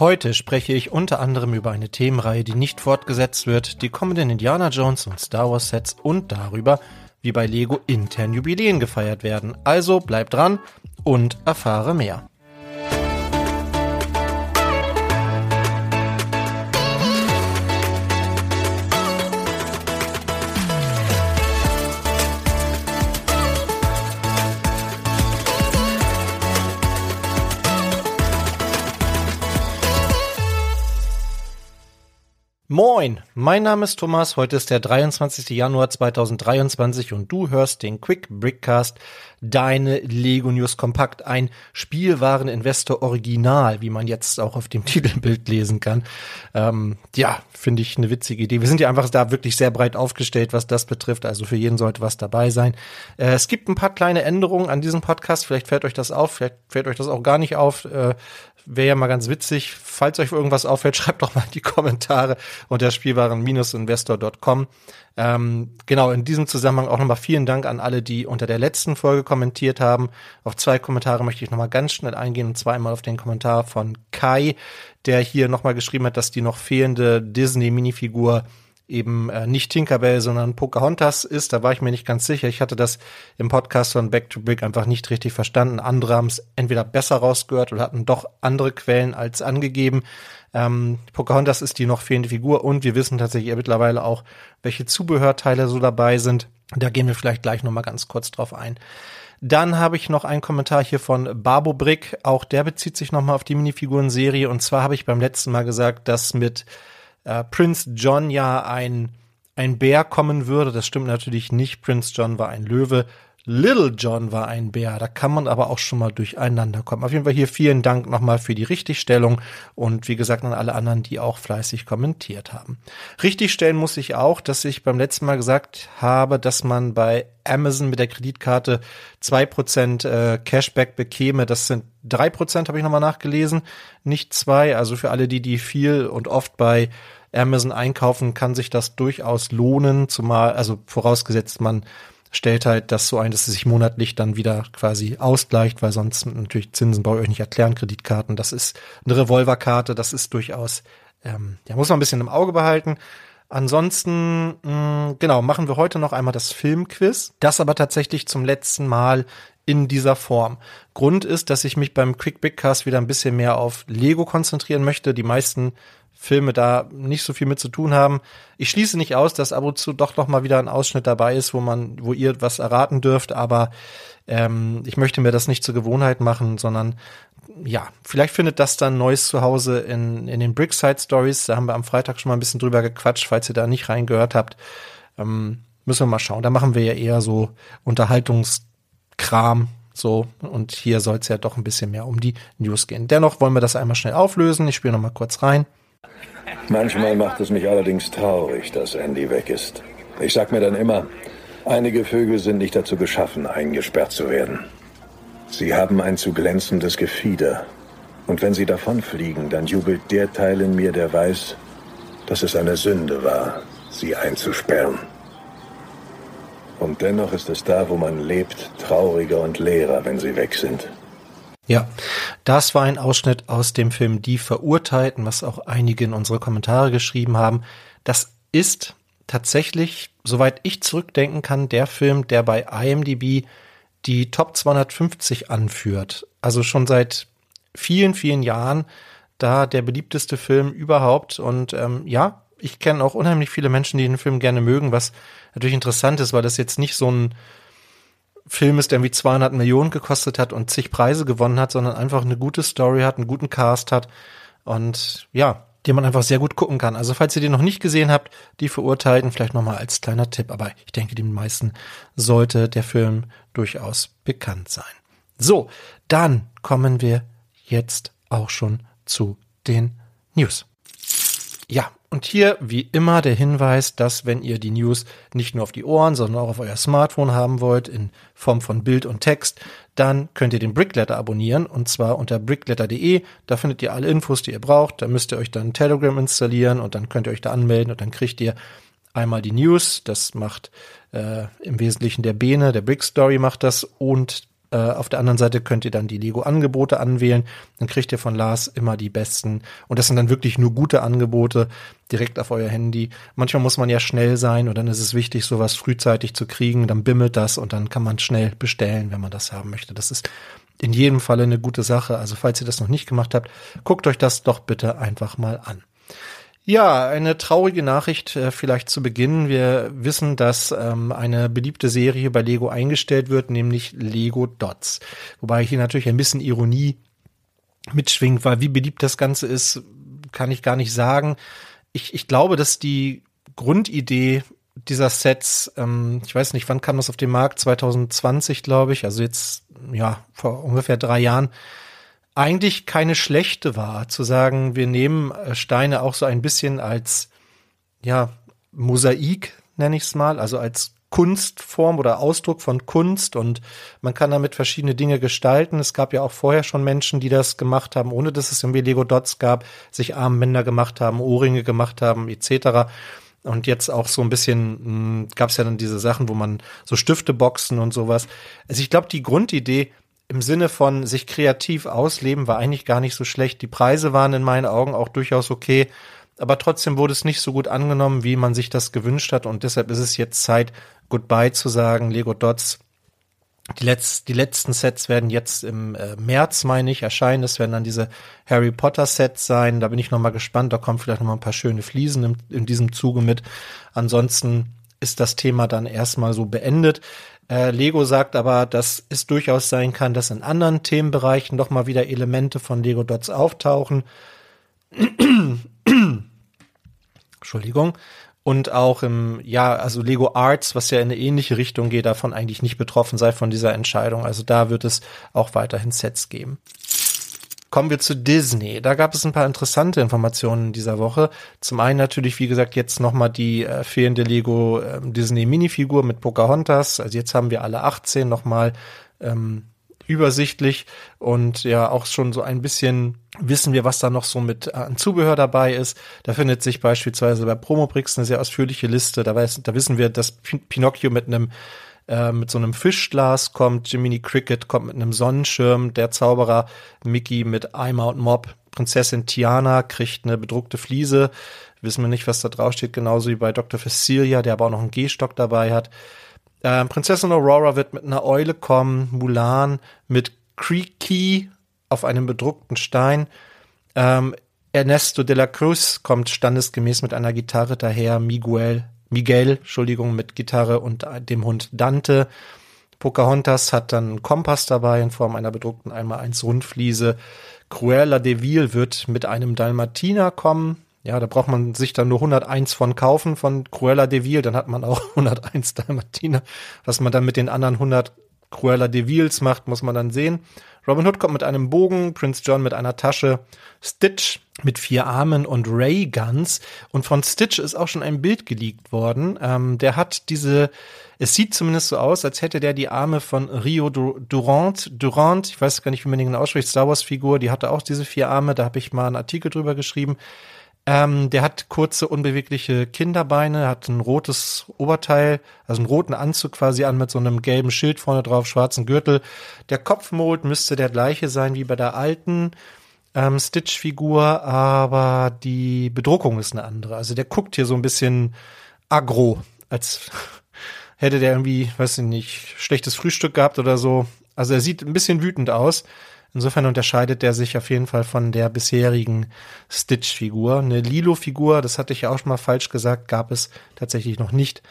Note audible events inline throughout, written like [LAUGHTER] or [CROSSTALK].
Heute spreche ich unter anderem über eine Themenreihe, die nicht fortgesetzt wird, die kommenden Indiana Jones und Star Wars Sets und darüber, wie bei Lego intern Jubiläen gefeiert werden. Also bleib dran und erfahre mehr. Moin, mein Name ist Thomas, heute ist der 23. Januar 2023 und du hörst den Quick Brickcast, deine Lego News Kompakt, ein Spielwareninvestor Original, wie man jetzt auch auf dem [LAUGHS] Titelbild lesen kann. Ähm, ja, finde ich eine witzige Idee. Wir sind ja einfach da wirklich sehr breit aufgestellt, was das betrifft, also für jeden sollte was dabei sein. Äh, es gibt ein paar kleine Änderungen an diesem Podcast, vielleicht fällt euch das auf, vielleicht fällt euch das auch gar nicht auf. Äh, Wäre ja mal ganz witzig. Falls euch irgendwas auffällt, [LAUGHS] schreibt doch mal in die Kommentare unter spielwaren-investor.com. Ähm, genau, in diesem Zusammenhang auch nochmal vielen Dank an alle, die unter der letzten Folge kommentiert haben. Auf zwei Kommentare möchte ich nochmal ganz schnell eingehen, und zwar einmal auf den Kommentar von Kai, der hier nochmal geschrieben hat, dass die noch fehlende Disney-Minifigur eben äh, nicht Tinkerbell, sondern Pocahontas ist. Da war ich mir nicht ganz sicher. Ich hatte das im Podcast von Back to Brick einfach nicht richtig verstanden. Andere haben es entweder besser rausgehört oder hatten doch andere Quellen als angegeben. Ähm, Pocahontas ist die noch fehlende Figur und wir wissen tatsächlich mittlerweile auch, welche Zubehörteile so dabei sind. Da gehen wir vielleicht gleich noch mal ganz kurz drauf ein. Dann habe ich noch einen Kommentar hier von Babo Brick. Auch der bezieht sich nochmal auf die Minifiguren-Serie. Und zwar habe ich beim letzten Mal gesagt, dass mit äh, Prince John ja ein, ein Bär kommen würde. Das stimmt natürlich nicht. Prince John war ein Löwe. Little John war ein Bär. Da kann man aber auch schon mal durcheinander kommen. Auf jeden Fall hier vielen Dank nochmal für die Richtigstellung und wie gesagt an alle anderen, die auch fleißig kommentiert haben. Richtigstellen muss ich auch, dass ich beim letzten Mal gesagt habe, dass man bei Amazon mit der Kreditkarte zwei Prozent äh, Cashback bekäme. Das sind drei Prozent, habe ich nochmal nachgelesen, nicht zwei. Also für alle, die, die viel und oft bei Amazon einkaufen, kann sich das durchaus lohnen, zumal, also vorausgesetzt man stellt halt das so ein, dass es sich monatlich dann wieder quasi ausgleicht, weil sonst natürlich Zinsen ich euch nicht erklären, Kreditkarten, das ist eine Revolverkarte, das ist durchaus, ähm, ja, muss man ein bisschen im Auge behalten. Ansonsten, mh, genau, machen wir heute noch einmal das Filmquiz, das aber tatsächlich zum letzten Mal in dieser Form. Grund ist, dass ich mich beim Quick Big Cast wieder ein bisschen mehr auf Lego konzentrieren möchte. Die meisten Filme da nicht so viel mit zu tun haben. Ich schließe nicht aus, dass ab und zu doch noch mal wieder ein Ausschnitt dabei ist, wo man, wo ihr was erraten dürft, aber ähm, ich möchte mir das nicht zur Gewohnheit machen, sondern ja, vielleicht findet das dann neues Zuhause in, in den Brickside Stories. Da haben wir am Freitag schon mal ein bisschen drüber gequatscht, falls ihr da nicht reingehört habt. Ähm, müssen wir mal schauen. Da machen wir ja eher so Unterhaltungskram, so, und hier soll es ja doch ein bisschen mehr um die News gehen. Dennoch wollen wir das einmal schnell auflösen. Ich spiele noch mal kurz rein. Manchmal macht es mich allerdings traurig, dass Andy weg ist. Ich sag mir dann immer, einige Vögel sind nicht dazu geschaffen, eingesperrt zu werden. Sie haben ein zu glänzendes Gefieder. Und wenn sie davonfliegen, dann jubelt der Teil in mir, der weiß, dass es eine Sünde war, sie einzusperren. Und dennoch ist es da, wo man lebt, trauriger und leerer, wenn sie weg sind. Ja, das war ein Ausschnitt aus dem Film Die Verurteilten, was auch einige in unsere Kommentare geschrieben haben. Das ist tatsächlich, soweit ich zurückdenken kann, der Film, der bei IMDb die Top 250 anführt. Also schon seit vielen, vielen Jahren da der beliebteste Film überhaupt. Und ähm, ja, ich kenne auch unheimlich viele Menschen, die den Film gerne mögen, was natürlich interessant ist, weil das jetzt nicht so ein Film ist, der irgendwie 200 Millionen gekostet hat und zig Preise gewonnen hat, sondern einfach eine gute Story hat, einen guten Cast hat und ja, den man einfach sehr gut gucken kann. Also falls ihr den noch nicht gesehen habt, die Verurteilten vielleicht nochmal als kleiner Tipp, aber ich denke, den meisten sollte der Film durchaus bekannt sein. So, dann kommen wir jetzt auch schon zu den News. Ja, und hier wie immer der Hinweis, dass wenn ihr die News nicht nur auf die Ohren, sondern auch auf euer Smartphone haben wollt, in Form von Bild und Text, dann könnt ihr den Brickletter abonnieren und zwar unter brickletter.de. Da findet ihr alle Infos, die ihr braucht. Da müsst ihr euch dann Telegram installieren und dann könnt ihr euch da anmelden und dann kriegt ihr einmal die News. Das macht äh, im Wesentlichen der Bene, der Brick Story macht das und Äh, auf der anderen Seite könnt ihr dann die Lego-Angebote anwählen. Dann kriegt ihr von Lars immer die besten. Und das sind dann wirklich nur gute Angebote direkt auf euer Handy. Manchmal muss man ja schnell sein und dann ist es wichtig, sowas frühzeitig zu kriegen. Dann bimmelt das und dann kann man schnell bestellen, wenn man das haben möchte. Das ist in jedem Falle eine gute Sache. Also falls ihr das noch nicht gemacht habt, guckt euch das doch bitte einfach mal an. Ja, eine traurige Nachricht äh, vielleicht zu Beginn. Wir wissen, dass ähm, eine beliebte Serie bei Lego eingestellt wird, nämlich Lego Dots. Wobei hier natürlich ein bisschen Ironie mitschwingt, weil wie beliebt das Ganze ist, kann ich gar nicht sagen. Ich, ich glaube, dass die Grundidee dieser Sets, ähm, ich weiß nicht, wann kam das auf den Markt? 2020, glaube ich, also jetzt, ja, vor ungefähr drei Jahren, eigentlich keine schlechte war, zu sagen, wir nehmen äh, Steine auch so ein bisschen als, ja, Mosaik, nenne ich es mal, also als Kunstform oder Ausdruck von Kunst und man kann damit verschiedene Dinge gestalten. Es gab ja auch vorher schon Menschen, die das gemacht haben, ohne dass es irgendwie Lego Dots gab, sich Armbänder gemacht haben, Ohrringe gemacht haben, etc. Und jetzt auch so ein bisschen gab es ja dann diese Sachen, wo man so Stifte boxen und sowas. Also ich glaube, die Grundidee im Sinne von sich kreativ ausleben war eigentlich gar nicht so schlecht. Die Preise waren in meinen Augen auch durchaus okay, aber trotzdem wurde es nicht so gut angenommen, wie man sich das gewünscht hat und deshalb ist es jetzt Zeit, Goodbye zu sagen. Lego Dots. Die, Letz-, die letzten Sets werden jetzt im äh, März, meine ich, erscheinen. Das werden dann diese Harry Potter Sets sein. Da bin ich noch mal gespannt. Da kommen vielleicht noch mal ein paar schöne Fliesen in, in diesem Zuge mit. Ansonsten ist das Thema dann erstmal so beendet. Äh, Lego sagt aber, dass es durchaus sein kann, dass in anderen Themenbereichen doch mal wieder Elemente von Lego Dots auftauchen. [CLEARS THROAT] Entschuldigung. Und auch im, ja, also Lego Arts, was ja in eine ähnliche Richtung geht, davon eigentlich nicht betroffen sei von dieser Entscheidung. Also da wird es auch weiterhin Sets geben. Kommen wir zu Disney. Da gab es ein paar interessante Informationen in dieser Woche. Zum einen natürlich, wie gesagt, jetzt nochmal die äh, fehlende Lego äh, Disney Minifigur mit Pocahontas. Also jetzt haben wir alle 18 nochmal ähm, übersichtlich und ja auch schon so ein bisschen wissen wir, was da noch so mit äh, an Zubehör dabei ist. Da findet sich beispielsweise bei Promobrix eine sehr ausführliche Liste. Da, weiß, da wissen wir, dass Pinocchio mit einem äh, mit so einem Fischglas kommt, Jiminy Cricket kommt mit einem Sonnenschirm, der Zauberer Mickey mit Eimer und Mob, Prinzessin Tiana kriegt eine bedruckte Fliese, wissen wir nicht, was da drauf steht, genauso wie bei Dr. Facilia, der aber auch noch einen Gehstock dabei hat. Ähm, Prinzessin Aurora wird mit einer Eule kommen, Mulan mit Creaky auf einem bedruckten Stein. Ähm, Ernesto de la Cruz kommt standesgemäß mit einer Gitarre daher, Miguel Miguel, Entschuldigung, mit Gitarre und dem Hund Dante. Pocahontas hat dann einen Kompass dabei in Form einer bedruckten einmal eins Rundfliese. Cruella de Vil wird mit einem Dalmatiner kommen. Ja, da braucht man sich dann nur 101 von kaufen von Cruella de Vil, dann hat man auch [LAUGHS] 101 Dalmatiner. Was man dann mit den anderen 100 Cruella de Vils macht, muss man dann sehen. Robin Hood kommt mit einem Bogen, Prince John mit einer Tasche, Stitch mit vier Armen und Ray Guns. Und von Stitch ist auch schon ein Bild geleakt worden. Ähm, der hat diese, es sieht zumindest so aus, als hätte der die Arme von Rio Durant, Durant, ich weiß gar nicht, wie man den ausspricht, Star Wars Figur, die hatte auch diese vier Arme, da habe ich mal einen Artikel drüber geschrieben. Ähm, der hat kurze, unbewegliche Kinderbeine, hat ein rotes Oberteil, also einen roten Anzug quasi an mit so einem gelben Schild vorne drauf, schwarzen Gürtel. Der Kopfmold müsste der gleiche sein wie bei der alten ähm, Stitch-Figur, aber die Bedruckung ist eine andere. Also der guckt hier so ein bisschen aggro, als [LAUGHS] hätte der irgendwie, weiß ich nicht, schlechtes Frühstück gehabt oder so. Also er sieht ein bisschen wütend aus. Insofern unterscheidet er sich auf jeden Fall von der bisherigen Stitch-Figur. Eine Lilo-Figur, das hatte ich ja auch schon mal falsch gesagt, gab es tatsächlich noch nicht.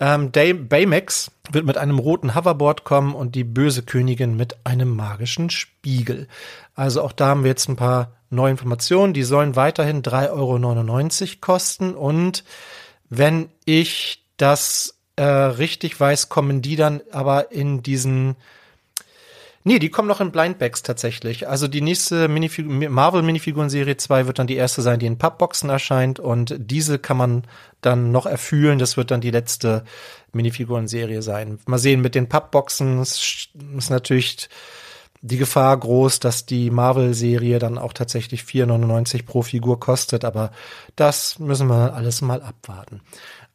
Ähm, Baymax wird mit einem roten Hoverboard kommen und die böse Königin mit einem magischen Spiegel. Also auch da haben wir jetzt ein paar neue Informationen. Die sollen weiterhin 3,99 Euro kosten und wenn ich das äh, richtig weiß, kommen die dann aber in diesen Nee, die kommen noch in Blindbags tatsächlich. Also die nächste Minifigur Marvel Minifiguren Serie 2 wird dann die erste sein, die in Pappboxen erscheint und diese kann man dann noch erfüllen. Das wird dann die letzte Minifiguren Serie sein. Mal sehen, mit den Pappboxen ist natürlich die Gefahr groß, dass die Marvel-Serie dann auch tatsächlich 4,99 pro Figur kostet, aber das müssen wir alles mal abwarten.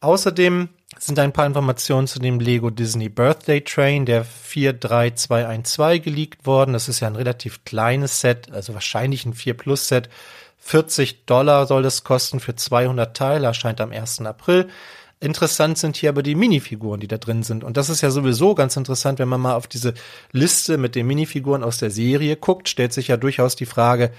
Außerdem sind ein paar Informationen zu dem Lego Disney Birthday Train, der 43212 geleakt worden. Das ist ja ein relativ kleines Set, also wahrscheinlich ein 4 Plus Set. 40 Dollar soll das kosten für 200 Teile, erscheint am 1. April. Interessant sind hier aber die Minifiguren, die da drin sind. Und das ist ja sowieso ganz interessant, wenn man mal auf diese Liste mit den Minifiguren aus der Serie guckt, stellt sich ja durchaus die Frage,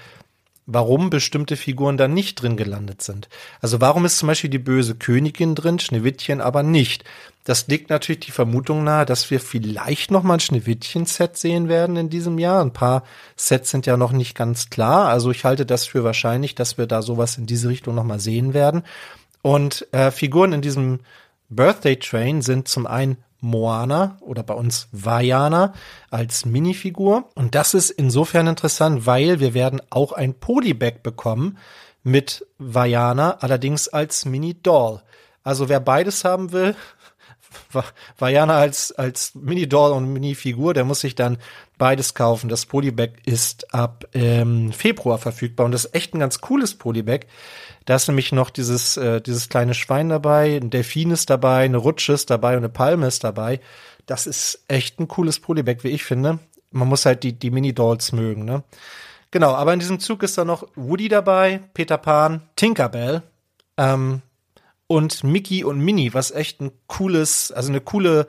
warum bestimmte Figuren da nicht drin gelandet sind. Also warum ist zum Beispiel die böse Königin drin, Schneewittchen aber nicht? Das legt natürlich die Vermutung nahe, dass wir vielleicht noch mal ein Schneewittchen-Set sehen werden in diesem Jahr. Ein paar Sets sind ja noch nicht ganz klar. Also ich halte das für wahrscheinlich, dass wir da sowas in diese Richtung noch mal sehen werden. Und äh, Figuren in diesem Birthday Train sind zum einen Moana oder bei uns Vajana als Minifigur. Und das ist insofern interessant, weil wir werden auch ein Polybag bekommen mit Vajana, allerdings als Mini-Doll. Also wer beides haben will, Vajana als, als Mini-Doll und Mini-Figur, der muss sich dann beides kaufen. Das Polybag ist ab ähm, Februar verfügbar und das ist echt ein ganz cooles Polybag. Da ist nämlich noch dieses, äh, dieses kleine Schwein dabei, ein Delfin ist dabei, eine Rutsche ist dabei und eine Palme ist dabei. Das ist echt ein cooles Polybag, wie ich finde. Man muss halt die, die Mini-Dolls mögen, ne? Genau, aber in diesem Zug ist da noch Woody dabei, Peter Pan, Tinkerbell, ähm, und Mickey und Minnie, was echt ein cooles, also eine coole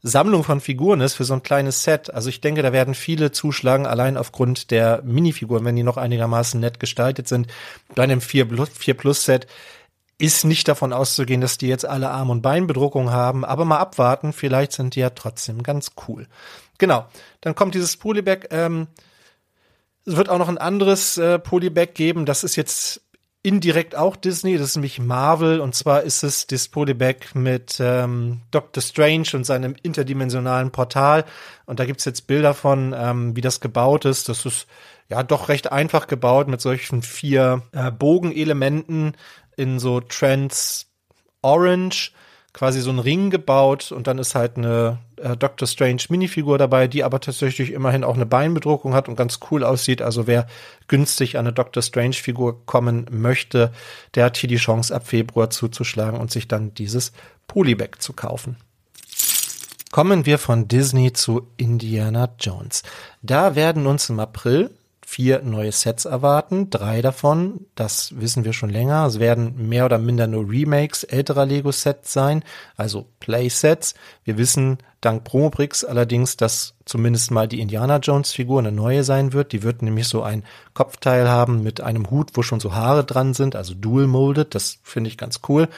Sammlung von Figuren ist für so ein kleines Set. Also ich denke, da werden viele zuschlagen, allein aufgrund der Minifiguren, wenn die noch einigermaßen nett gestaltet sind. Bei einem 4 Plus, 4 Plus Set ist nicht davon auszugehen, dass die jetzt alle Arm- und Beinbedruckung haben, aber mal abwarten, vielleicht sind die ja trotzdem ganz cool. Genau, dann kommt dieses Polybag. Ähm, es wird auch noch ein anderes äh, Polybag geben. Das ist jetzt indirekt auch Disney, das ist nämlich Marvel und zwar ist es das Polybag mit ähm, Doctor Strange und seinem interdimensionalen Portal und da gibt's jetzt Bilder von, ähm, wie das gebaut ist. Das ist ja doch recht einfach gebaut mit solchen vier äh, Bogenelementen in so Trans Orange quasi so einen Ring gebaut und dann ist halt eine äh, Doctor Strange Minifigur dabei, die aber tatsächlich immerhin auch eine Beinbedruckung hat und ganz cool aussieht. Also wer günstig an eine Doctor Strange Figur kommen möchte, der hat hier die Chance ab Februar zuzuschlagen und sich dann dieses Polybag zu kaufen. Kommen wir von Disney zu Indiana Jones. Da werden uns im April vier neue Sets erwarten. Drei davon, das wissen wir schon länger, es werden mehr oder minder nur Remakes älterer Lego-Sets sein, also Playsets. Wir wissen dank Promobrix allerdings, dass zumindest mal die Indiana Jones-Figur eine neue sein wird. Die wird nämlich so ein Kopfteil haben mit einem Hut, wo schon so Haare dran sind, also dual molded. Das finde ich ganz cool.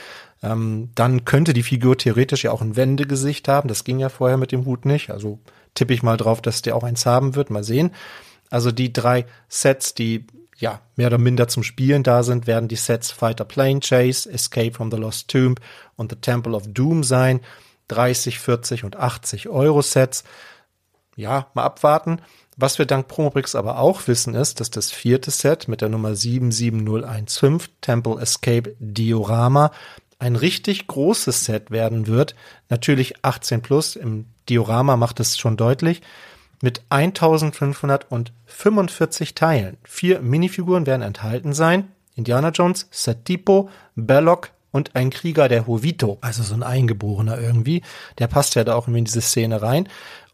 Ähm, dann könnte die Figur theoretisch ja auch ein Wendegesicht haben. Das ging ja vorher mit dem Hut nicht. Also tippe ich mal drauf, dass der auch eins haben wird. Mal sehen. Also die drei Sets, die ja mehr oder minder zum Spielen da sind, werden die Sets Fighter Plane Chase, Escape from the Lost Tomb und The Temple of Doom sein. 30, 40 und 80 Euro Sets. Ja, mal abwarten. Was wir dank Promobrix aber auch wissen ist, dass das vierte Set mit der Nummer 77015 Temple Escape Diorama ein richtig großes Set werden wird. Natürlich 18 plus. Im Diorama macht es schon deutlich mit 1545 Teilen. Vier Minifiguren werden enthalten sein. Indiana Jones, Setipo, Belloc und ein Krieger der Hovito. Also so ein Eingeborener irgendwie. Der passt ja da auch in diese Szene rein.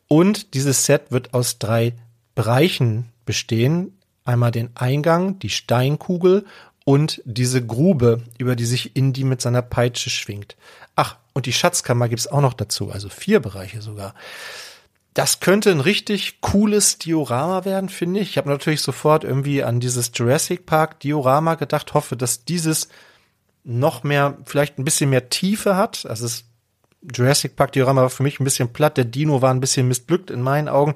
Und dieses Set wird aus drei Bereichen bestehen. Einmal den Eingang, die Steinkugel und diese Grube, über die sich Indy mit seiner Peitsche schwingt. Ach, und die Schatzkammer gibt's auch noch dazu, also vier Bereiche sogar. Das könnte ein richtig cooles Diorama werden, finde ich. Ich habe natürlich sofort irgendwie an dieses Jurassic Park Diorama gedacht, hoffe, dass dieses noch mehr, vielleicht ein bisschen mehr Tiefe hat. Also das Jurassic Park Diorama war für mich ein bisschen platt. Der Dino war ein bisschen missglückt in meinen Augen.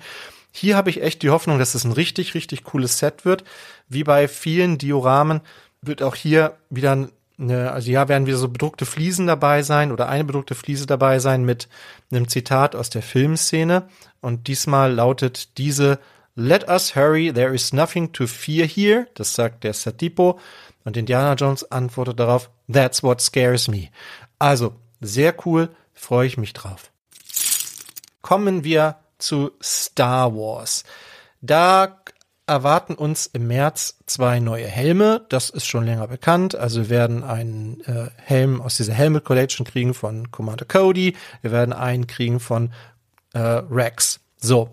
Hier habe ich echt die Hoffnung, dass es ein richtig, richtig cooles Set wird. Wie bei vielen Dioramen wird auch hier wieder Ne, also ja, werden wieder so bedruckte Fliesen dabei sein oder eine bedruckte Fliese dabei sein mit einem Zitat aus der Filmszene. Und diesmal lautet diese Let us hurry, there is nothing to fear here. Das sagt der Satipo. Und Indiana Jones antwortet darauf, That's what scares me. Also, sehr cool, freue ich mich drauf. Kommen wir zu Star Wars. Da erwarten uns im März zwei neue Helme. Das ist schon länger bekannt. Also wir werden einen äh, Helm aus dieser Helmet Collection kriegen von Commander Cody. Wir werden einen kriegen von äh, Rex. So.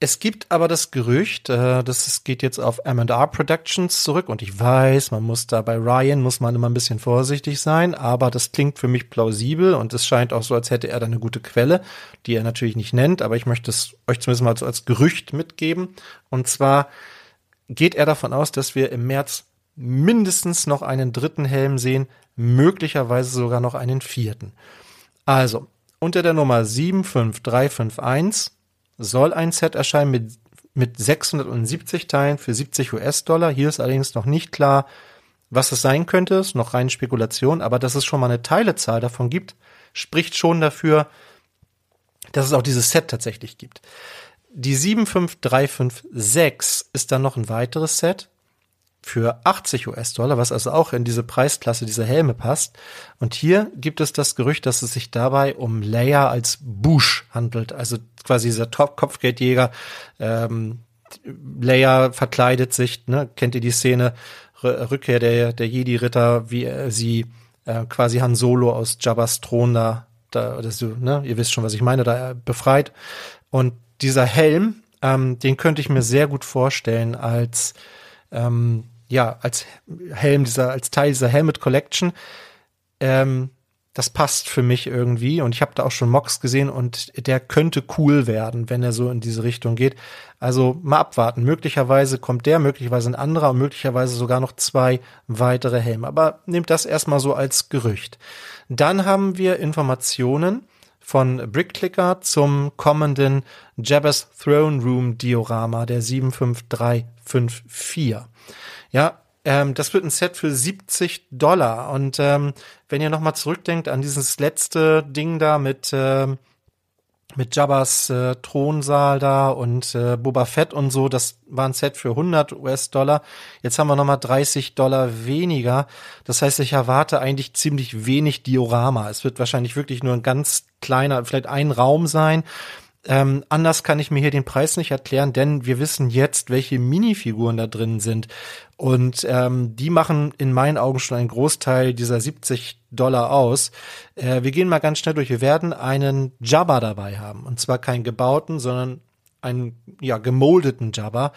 Es gibt aber das Gerücht, äh, das geht jetzt auf M&R Productions zurück und ich weiß, man muss da bei Ryan, muss man immer ein bisschen vorsichtig sein, aber das klingt für mich plausibel und es scheint auch so, als hätte er da eine gute Quelle, die er natürlich nicht nennt, aber ich möchte es euch zumindest mal so als Gerücht mitgeben. Und zwar geht er davon aus, dass wir im März mindestens noch einen dritten Helm sehen, möglicherweise sogar noch einen vierten. Also, unter der Nummer 75351 soll ein Set erscheinen mit, mit 670 Teilen für 70 US-Dollar. Hier ist allerdings noch nicht klar, was es sein könnte, ist noch reine Spekulation, aber dass es schon mal eine Teilezahl davon gibt, spricht schon dafür, dass es auch dieses Set tatsächlich gibt. Die 75356 ist dann noch ein weiteres Set für 80 US-Dollar, was also auch in diese Preisklasse dieser Helme passt. Und hier gibt es das Gerücht, dass es sich dabei um Leia als Bush handelt, also quasi dieser Top-Kopfgeldjäger. Ähm, Leia verkleidet sich, ne? kennt ihr die Szene, R Rückkehr der, der Jedi-Ritter, wie äh, sie äh, quasi Han Solo aus Jabba's Thron da, da das, ne? ihr wisst schon, was ich meine, da befreit. Und dieser Helm, ähm, den könnte ich mir sehr gut vorstellen als ähm, ja, als Helm dieser, als Teil dieser Helmet Collection. Ähm, das passt für mich irgendwie und ich habe da auch schon Mox gesehen und der könnte cool werden, wenn er so in diese Richtung geht. Also mal abwarten. Möglicherweise kommt der, möglicherweise ein anderer und möglicherweise sogar noch zwei weitere Helme. Aber nehmt das erstmal so als Gerücht. Dann haben wir Informationen von Brickclicker zum kommenden Jabba's Throne Room Diorama der 75354. Ja, ähm, das wird ein Set für 70 Dollar. Und ähm, wenn ihr nochmal zurückdenkt an dieses letzte Ding da mit, äh, mit Jabbas äh, Thronsaal da und äh, Boba Fett und so, das war ein Set für 100 US-Dollar. Jetzt haben wir nochmal 30 Dollar weniger. Das heißt, ich erwarte eigentlich ziemlich wenig Diorama. Es wird wahrscheinlich wirklich nur ein ganz kleiner, vielleicht ein Raum sein. Ähm, anders kann ich mir hier den Preis nicht erklären, denn wir wissen jetzt, welche Minifiguren da drin sind. Und ähm, die machen in meinen Augen schon einen Großteil dieser 70 Dollar aus. Äh, wir gehen mal ganz schnell durch. Wir werden einen Jabba dabei haben. Und zwar keinen gebauten, sondern einen ja, gemoldeten Jabba.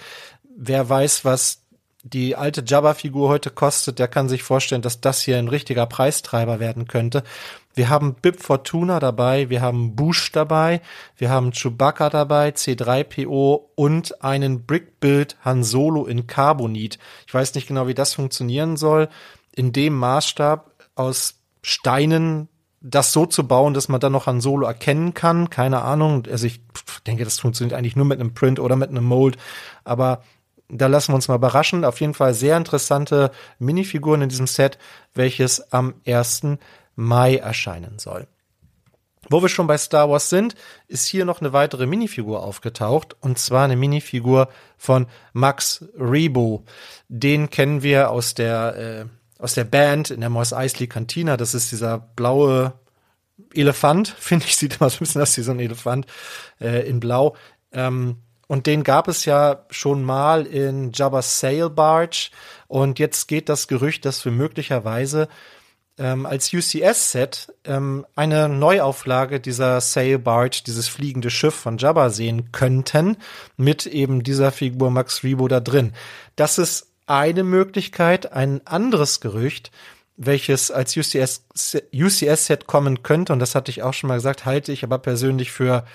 Wer weiß, was die alte Jabba-Figur heute kostet, der kann sich vorstellen, dass das hier ein richtiger Preistreiber werden könnte. Wir haben Bib Fortuna dabei, wir haben Bush dabei, wir haben Chewbacca dabei, C3PO und einen Brick-Build Han Solo in Carbonit. Ich weiß nicht genau, wie das funktionieren soll. In dem Maßstab aus Steinen das so zu bauen, dass man dann noch Han Solo erkennen kann, keine Ahnung. Also ich denke, das funktioniert eigentlich nur mit einem Print oder mit einem Mold. Aber da lassen wir uns mal überraschen. Auf jeden Fall sehr interessante Minifiguren in diesem Set, welches am 1. Mai erscheinen soll. Wo wir schon bei Star Wars sind, ist hier noch eine weitere Minifigur aufgetaucht und zwar eine Minifigur von Max Rebo. Den kennen wir aus der äh, aus der Band in der Moss Eisley Cantina. Das ist dieser blaue Elefant, [LAUGHS] finde ich, sieht immer so ein bisschen aus wie so ein Elefant äh, in Blau. Ähm, und den gab es ja schon mal in Jabba's Sail Barge. Und jetzt geht das Gerücht, dass wir möglicherweise ähm, als UCS-Set ähm, eine Neuauflage dieser Sail Barge, dieses fliegende Schiff von Jabba sehen könnten, mit eben dieser Figur Max Rebo da drin. Das ist eine Möglichkeit. Ein anderes Gerücht, welches als UCS, UCS-Set kommen könnte, und das hatte ich auch schon mal gesagt, halte ich aber persönlich für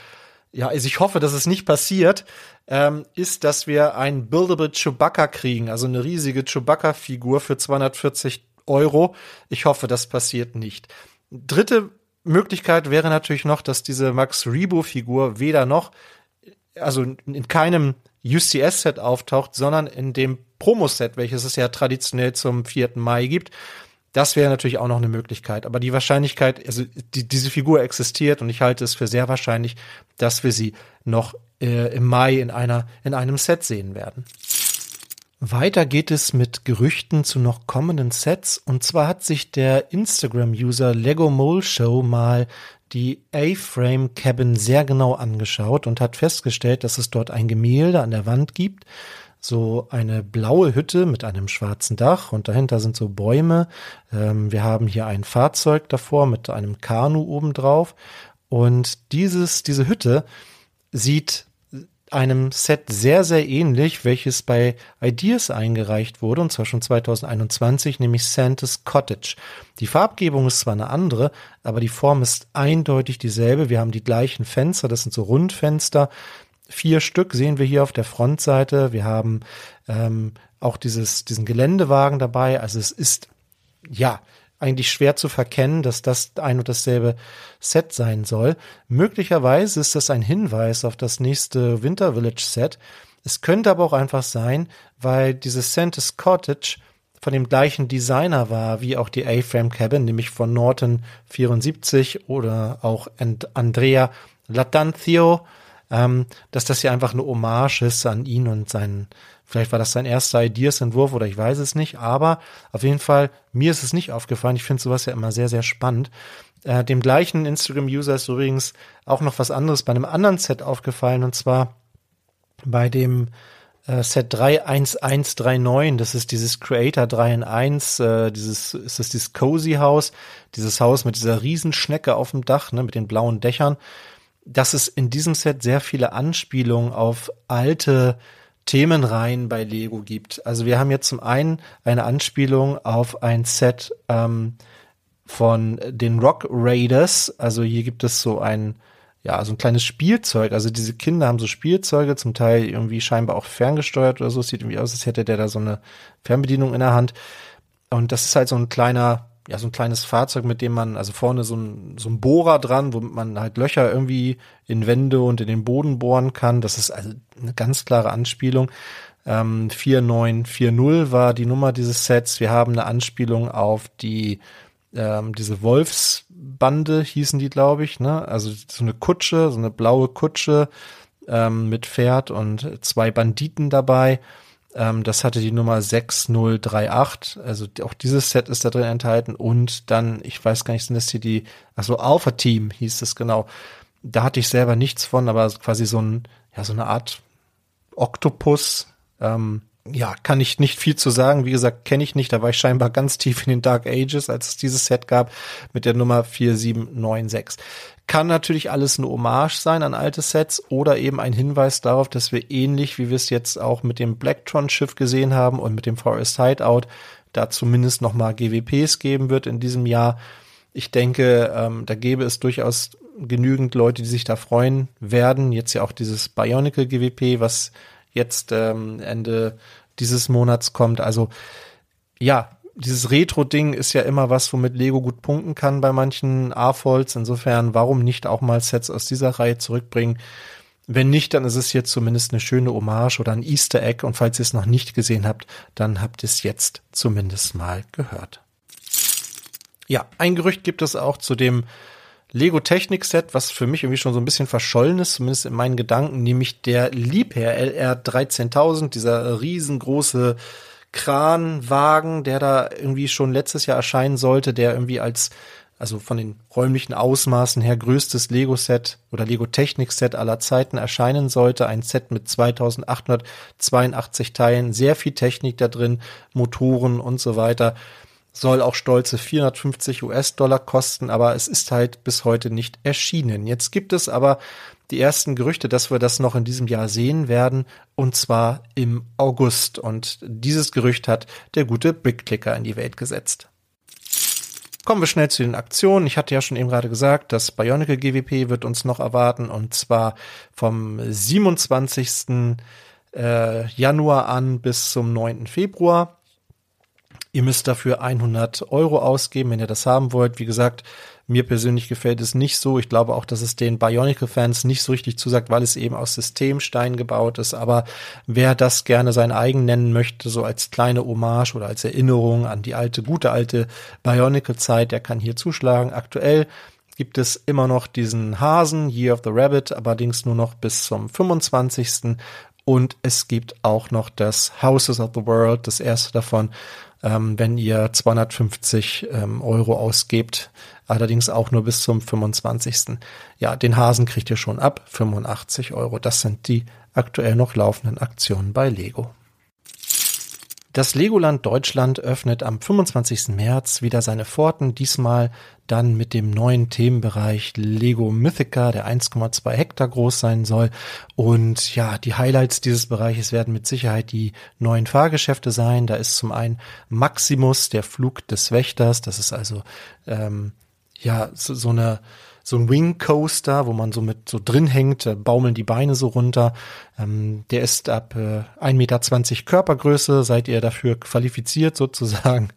ja, also ich hoffe, dass es nicht passiert, ähm, ist, dass wir ein Buildable Chewbacca kriegen, also eine riesige Chewbacca-Figur für 240 Euro. Ich hoffe, das passiert nicht. Dritte Möglichkeit wäre natürlich noch, dass diese Max Rebo-Figur weder noch, also in keinem UCS-Set auftaucht, sondern in dem Promo-Set, welches es ja traditionell zum 4. Mai gibt. Das wäre natürlich auch noch eine Möglichkeit. Aber die Wahrscheinlichkeit, also die, diese Figur existiert und ich halte es für sehr wahrscheinlich, dass wir sie noch äh, im Mai in einer, in einem Set sehen werden. Weiter geht es mit Gerüchten zu noch kommenden Sets. Und zwar hat sich der Instagram-User Lego Mole Show mal die A-Frame Cabin sehr genau angeschaut und hat festgestellt, dass es dort ein Gemälde an der Wand gibt, so eine blaue Hütte mit einem schwarzen Dach und dahinter sind so Bäume. Ähm, wir haben hier ein Fahrzeug davor mit einem Kanu obendrauf. Und dieses, diese Hütte sieht einem Set sehr, sehr ähnlich, welches bei Ideas eingereicht wurde, und zwar schon 2021, nämlich Santa's Cottage. Die Farbgebung ist zwar eine andere, aber die Form ist eindeutig dieselbe. Wir haben die gleichen Fenster, das sind so Rundfenster. Vier Stück sehen wir hier auf der Frontseite. Wir haben ähm, auch dieses, diesen Geländewagen dabei. Also es ist, ja, eigentlich schwer zu verkennen, dass das ein und dasselbe Set sein soll. Möglicherweise ist das ein Hinweis auf das nächste Winter Village Set. Es könnte aber auch einfach sein, weil dieses Santa's Cottage von dem gleichen Designer war wie auch die A-Frame Cabin, nämlich von Norton 74 oder auch Andrea Latanzio, ähm, dass das hier einfach eine Hommage ist an ihn und seinen Vielleicht war das sein erster Ideas-Entwurf oder ich weiß es nicht, aber auf jeden Fall, mir ist es nicht aufgefallen. Ich finde sowas ja immer sehr, sehr spannend. Äh, dem gleichen Instagram-User ist übrigens auch noch was anderes bei einem anderen Set aufgefallen und zwar bei dem äh, Set 31139, das ist dieses Creator 3 in 1, äh, dieses, ist das dieses Cozy Haus, dieses Haus mit dieser Riesenschnecke auf dem Dach, ne, mit den blauen Dächern, dass es in diesem Set sehr viele Anspielungen auf alte Themenreihen bei Lego gibt. Also wir haben jetzt zum einen eine Anspielung auf ein Set ähm, von den Rock Raiders. Also hier gibt es so ein, ja, so ein kleines Spielzeug. Also diese Kinder haben so Spielzeuge, zum Teil irgendwie scheinbar auch ferngesteuert oder so. Es sieht irgendwie aus, als hätte der da so eine Fernbedienung in der Hand. Und das ist halt so ein kleiner ja, so ein kleines Fahrzeug, mit dem man, also vorne so ein, so ein Bohrer dran, womit man halt Löcher irgendwie in Wände und in den Boden bohren kann. Das ist also eine ganz klare Anspielung. Ähm, 4940 war die Nummer dieses Sets. Wir haben eine Anspielung auf die, ähm, diese Wolfsbande hießen die, glaube ich, ne? Also so eine Kutsche, so eine blaue Kutsche ähm, mit Pferd und zwei Banditen dabei. Ähm, das hatte die Nummer 6038. Also auch dieses Set ist da drin enthalten. Und dann, ich weiß gar nicht, sind das hier die, also Alpha Team hieß es genau. Da hatte ich selber nichts von, aber quasi so ein, ja, so eine Art Oktopus. Ähm, ja, kann ich nicht viel zu sagen. Wie gesagt, kenne ich nicht. Da war ich scheinbar ganz tief in den Dark Ages, als es dieses Set gab mit der Nummer 4796. Kann natürlich alles eine Hommage sein an alte Sets oder eben ein Hinweis darauf, dass wir ähnlich, wie wir es jetzt auch mit dem Blacktron-Schiff gesehen haben und mit dem Forest Hideout, da zumindest nochmal GWPs geben wird in diesem Jahr. Ich denke, ähm, da gäbe es durchaus genügend Leute, die sich da freuen werden. Jetzt ja auch dieses Bionicle GWP, was jetzt ähm, Ende dieses Monats kommt. Also ja, dieses Retro-Ding ist ja immer was, womit Lego gut punkten kann bei manchen A-Folds. Insofern, warum nicht auch mal Sets aus dieser Reihe zurückbringen? Wenn nicht, dann ist es hier zumindest eine schöne Hommage oder ein Easter Egg. Und falls ihr es noch nicht gesehen habt, dann habt ihr es jetzt zumindest mal gehört. Ja, ein Gerücht gibt es auch zu dem Lego Technik Set, was für mich irgendwie schon so ein bisschen verschollen ist, zumindest in meinen Gedanken, nämlich der Liebherr LR 13000, dieser riesengroße Kranwagen, der da irgendwie schon letztes Jahr erscheinen sollte, der irgendwie als also von den räumlichen Ausmaßen her größtes Lego-Set oder Lego-Technik-Set aller Zeiten erscheinen sollte. Ein Set mit 2882 Teilen, sehr viel Technik da drin, Motoren und so weiter. Soll auch stolze 450 US-Dollar kosten, aber es ist halt bis heute nicht erschienen. Jetzt gibt es aber die ersten Gerüchte, dass wir das noch in diesem Jahr sehen werden, und zwar im August. Und dieses Gerücht hat der gute Brickclicker in die Welt gesetzt. Kommen wir schnell zu den Aktionen. Ich hatte ja schon eben gerade gesagt, das Bionicle GWP wird uns noch erwarten und zwar vom 27. Äh, Januar an bis zum 9. Februar. Ihr müsst dafür 100 Euro ausgeben, wenn ihr das haben wollt. Wie gesagt, mir persönlich gefällt es nicht so. Ich glaube auch, dass es den Bionicle-Fans nicht so richtig zusagt, weil es eben aus Systemstein gebaut ist. Aber wer das gerne sein eigen nennen möchte, so als kleine Hommage oder als Erinnerung an die alte, gute alte Bionicle-Zeit, der kann hier zuschlagen. Aktuell gibt es immer noch diesen Hasen, Year of the Rabbit, allerdings nur noch bis zum 25. Und es gibt auch noch das Houses of the World, das erste davon, ähm, wenn ihr 250 ähm, Euro ausgebt, allerdings auch nur bis zum 25. Ja, den Hasen kriegt ihr schon ab 85 Euro. Das sind die aktuell noch laufenden Aktionen bei Lego. Das Legoland Deutschland öffnet am 25. März wieder seine Pforten, diesmal dann mit dem neuen Themenbereich Lego Mythica, der 1,2 Hektar groß sein soll. Und ja, die Highlights dieses Bereiches werden mit Sicherheit die neuen Fahrgeschäfte sein. Da ist zum einen Maximus, der Flug des Wächters. Das ist also ähm, ja so, so eine so ein Wing Coaster, wo man so mit so drin hängt, baumeln die Beine so runter. Ähm, der ist ab äh, 1,20 Meter Körpergröße, seid ihr dafür qualifiziert sozusagen.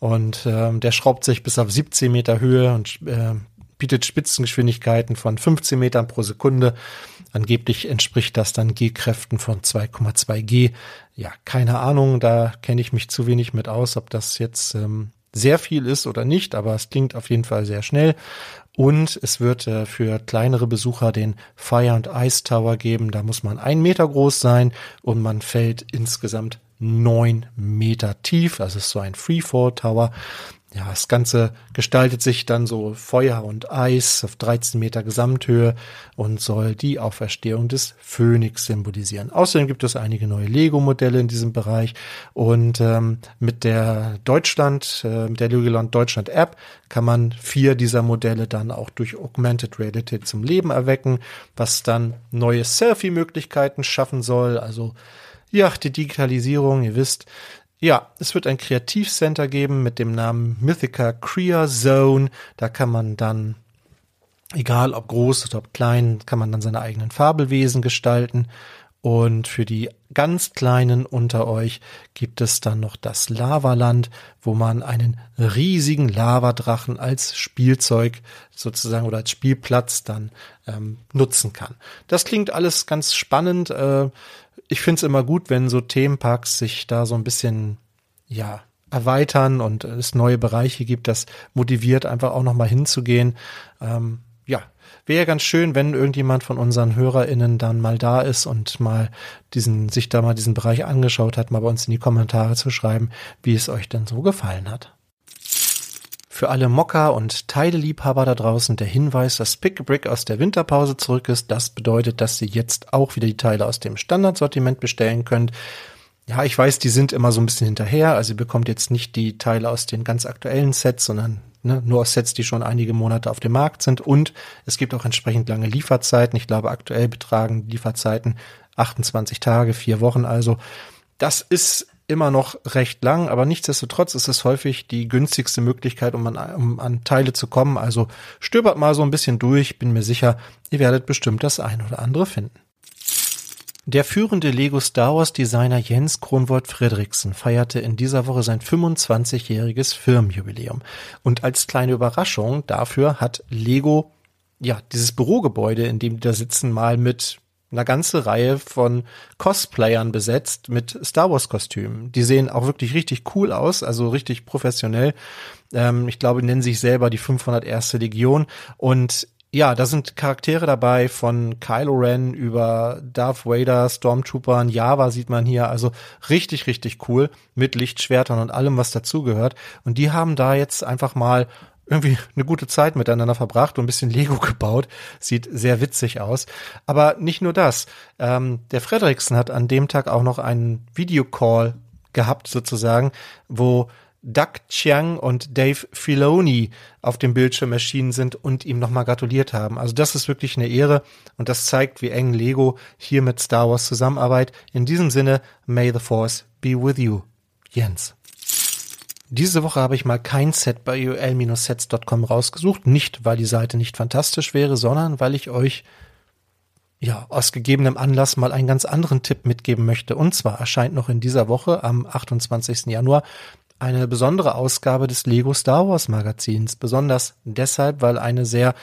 Und ähm, der schraubt sich bis auf 17 Meter Höhe und äh, bietet Spitzengeschwindigkeiten von 15 Metern pro Sekunde. Angeblich entspricht das dann G-Kräften von 2,2 G. Ja, keine Ahnung, da kenne ich mich zu wenig mit aus, ob das jetzt ähm, sehr viel ist oder nicht, aber es klingt auf jeden Fall sehr schnell. Und es wird äh, für kleinere Besucher den Fire and Ice Tower geben. Da muss man ein Meter groß sein und man fällt insgesamt neun Meter tief. Also es ist so ein Freefall Tower ja, das Ganze gestaltet sich dann so Feuer und Eis auf 13 Meter Gesamthöhe und soll die Auferstehung des Phönix symbolisieren. Außerdem gibt es einige neue Lego-Modelle in diesem Bereich und ähm, mit der Deutschland, äh, mit der Legoland Deutschland App kann man vier dieser Modelle dann auch durch Augmented Reality zum Leben erwecken, was dann neue Selfie-Möglichkeiten schaffen soll. Also ja, die Digitalisierung, ihr wisst, ja, es wird ein Kreativcenter geben mit dem Namen Mythica Crea Zone. Da kann man dann, egal ob groß oder ob klein, kann man dann seine eigenen Fabelwesen gestalten. Und für die ganz Kleinen unter euch gibt es dann noch das Lavaland, wo man einen riesigen Lavadrachen als Spielzeug sozusagen oder als Spielplatz dann ähm, nutzen kann. Das klingt alles ganz spannend. Äh, ich finde es immer gut, wenn so Themenparks sich da so ein bisschen, ja, erweitern und es neue Bereiche gibt, das motiviert einfach auch nochmal hinzugehen. Ähm, ja, wäre ganz schön, wenn irgendjemand von unseren HörerInnen dann mal da ist und mal diesen, sich da mal diesen Bereich angeschaut hat, mal bei uns in die Kommentare zu schreiben, wie es euch denn so gefallen hat. Für alle Mocker und Teileliebhaber da draußen der Hinweis, dass Pick a Brick aus der Winterpause zurück ist. Das bedeutet, dass ihr jetzt auch wieder die Teile aus dem Standardsortiment bestellen könnt. Ja, ich weiß, die sind immer so ein bisschen hinterher. Also ihr bekommt jetzt nicht die Teile aus den ganz aktuellen Sets, sondern ne, nur aus Sets, die schon einige Monate auf dem Markt sind. Und es gibt auch entsprechend lange Lieferzeiten. Ich glaube, aktuell betragen Lieferzeiten 28 Tage, vier Wochen also. Das ist immer noch recht lang, aber nichtsdestotrotz ist es häufig die günstigste Möglichkeit, um an, um an Teile zu kommen. Also stöbert mal so ein bisschen durch, bin mir sicher, ihr werdet bestimmt das ein oder andere finden. Der führende Lego Star Wars Designer Jens Kronwort Fredriksen feierte in dieser Woche sein 25-jähriges Firmenjubiläum. Und als kleine Überraschung dafür hat Lego ja, dieses Bürogebäude, in dem die da sitzen, mal mit eine ganze Reihe von Cosplayern besetzt mit Star Wars Kostümen. Die sehen auch wirklich richtig cool aus, also richtig professionell. Ähm, ich glaube, nennen sich selber die 501. Legion und ja, da sind Charaktere dabei von Kylo Ren über Darth Vader, Stormtroopern, Java sieht man hier, also richtig, richtig cool mit Lichtschwertern und allem, was dazugehört. Und die haben da jetzt einfach mal irgendwie eine gute Zeit miteinander verbracht und ein bisschen Lego gebaut. Sieht sehr witzig aus. Aber nicht nur das. Ähm, der Frederiksen hat an dem Tag auch noch einen Videocall gehabt, sozusagen, wo Doug Chiang und Dave Filoni auf dem Bildschirm erschienen sind und ihm nochmal gratuliert haben. Also das ist wirklich eine Ehre und das zeigt, wie eng Lego hier mit Star Wars zusammenarbeitet. In diesem Sinne, may the Force be with you. Jens. Diese Woche habe ich mal kein Set bei ul-sets.com rausgesucht. Nicht, weil die Seite nicht fantastisch wäre, sondern weil ich euch ja, aus gegebenem Anlass mal einen ganz anderen Tipp mitgeben möchte. Und zwar erscheint noch in dieser Woche am 28. Januar eine besondere Ausgabe des Lego Star Wars Magazins. Besonders deshalb, weil eine sehr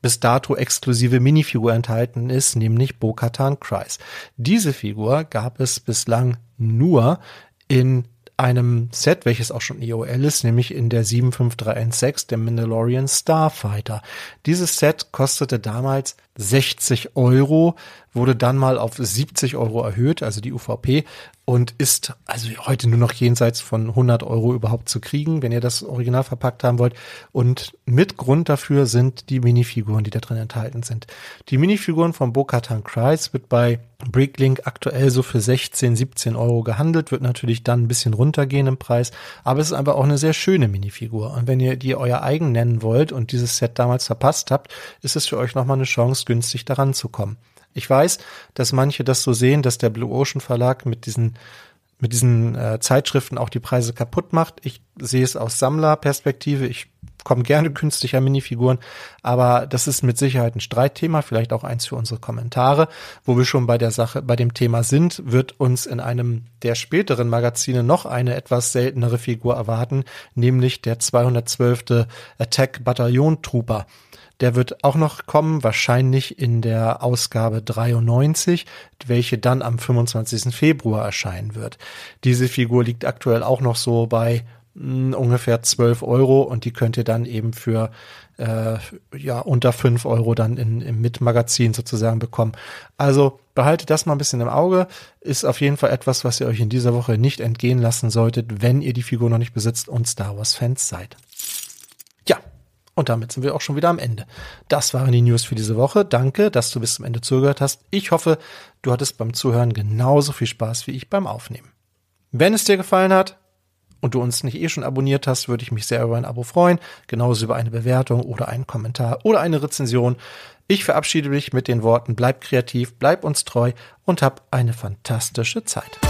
bis dato exklusive Minifigur enthalten ist, nämlich Bo-Katan Kryze. Diese Figur gab es bislang nur in einem Set, welches auch schon EOL ist, nämlich in der 75316, der Mandalorian Starfighter. Dieses Set kostete damals 60 Euro, wurde dann mal auf 70 Euro erhöht, also die UVP, und ist also heute nur noch jenseits von 100 Euro überhaupt zu kriegen, wenn ihr das Original verpackt haben wollt. Und mit Grund dafür sind die Minifiguren, die da drin enthalten sind. Die Minifiguren von Bo-Katan Kreis wird bei Bricklink aktuell so für 16, 17 Euro gehandelt, wird natürlich dann ein bisschen runtergehen im Preis, aber es ist einfach auch eine sehr schöne Minifigur. Und wenn ihr die euer eigen nennen wollt und dieses Set damals verpasst habt, ist es für euch nochmal eine Chance, günstig daran zu kommen. Ich weiß, dass manche das so sehen, dass der Blue Ocean Verlag mit diesen mit diesen äh, Zeitschriften auch die Preise kaputt macht. Ich sehe es aus Sammlerperspektive. Ich komme gerne an Minifiguren, aber das ist mit Sicherheit ein Streitthema, vielleicht auch eins für unsere Kommentare. Wo wir schon bei der Sache, bei dem Thema sind, wird uns in einem der späteren Magazine noch eine etwas seltenere Figur erwarten, nämlich der 212. Attack Bataillon Trooper. Der wird auch noch kommen, wahrscheinlich in der Ausgabe 93, welche dann am 25. Februar erscheinen wird. Diese Figur liegt aktuell auch noch so bei hm, ungefähr 12 Euro und die könnt ihr dann eben für äh, ja unter 5 Euro dann in, im Mitmagazin sozusagen bekommen. Also behaltet das mal ein bisschen im Auge. Ist auf jeden Fall etwas, was ihr euch in dieser Woche nicht entgehen lassen solltet, wenn ihr die Figur noch nicht besitzt und Star Wars Fans seid. Und damit sind wir auch schon wieder am Ende. Das waren die News für diese Woche. Danke, dass du bis zum Ende zugehört hast. Ich hoffe, du hattest beim Zuhören genauso viel Spaß wie ich beim Aufnehmen. Wenn es dir gefallen hat und du uns nicht eh schon abonniert hast, würde ich mich sehr über ein Abo freuen, genauso über eine Bewertung oder einen Kommentar oder eine Rezension. Ich verabschiede mich mit den Worten bleib kreativ, bleib uns treu und hab eine fantastische Zeit.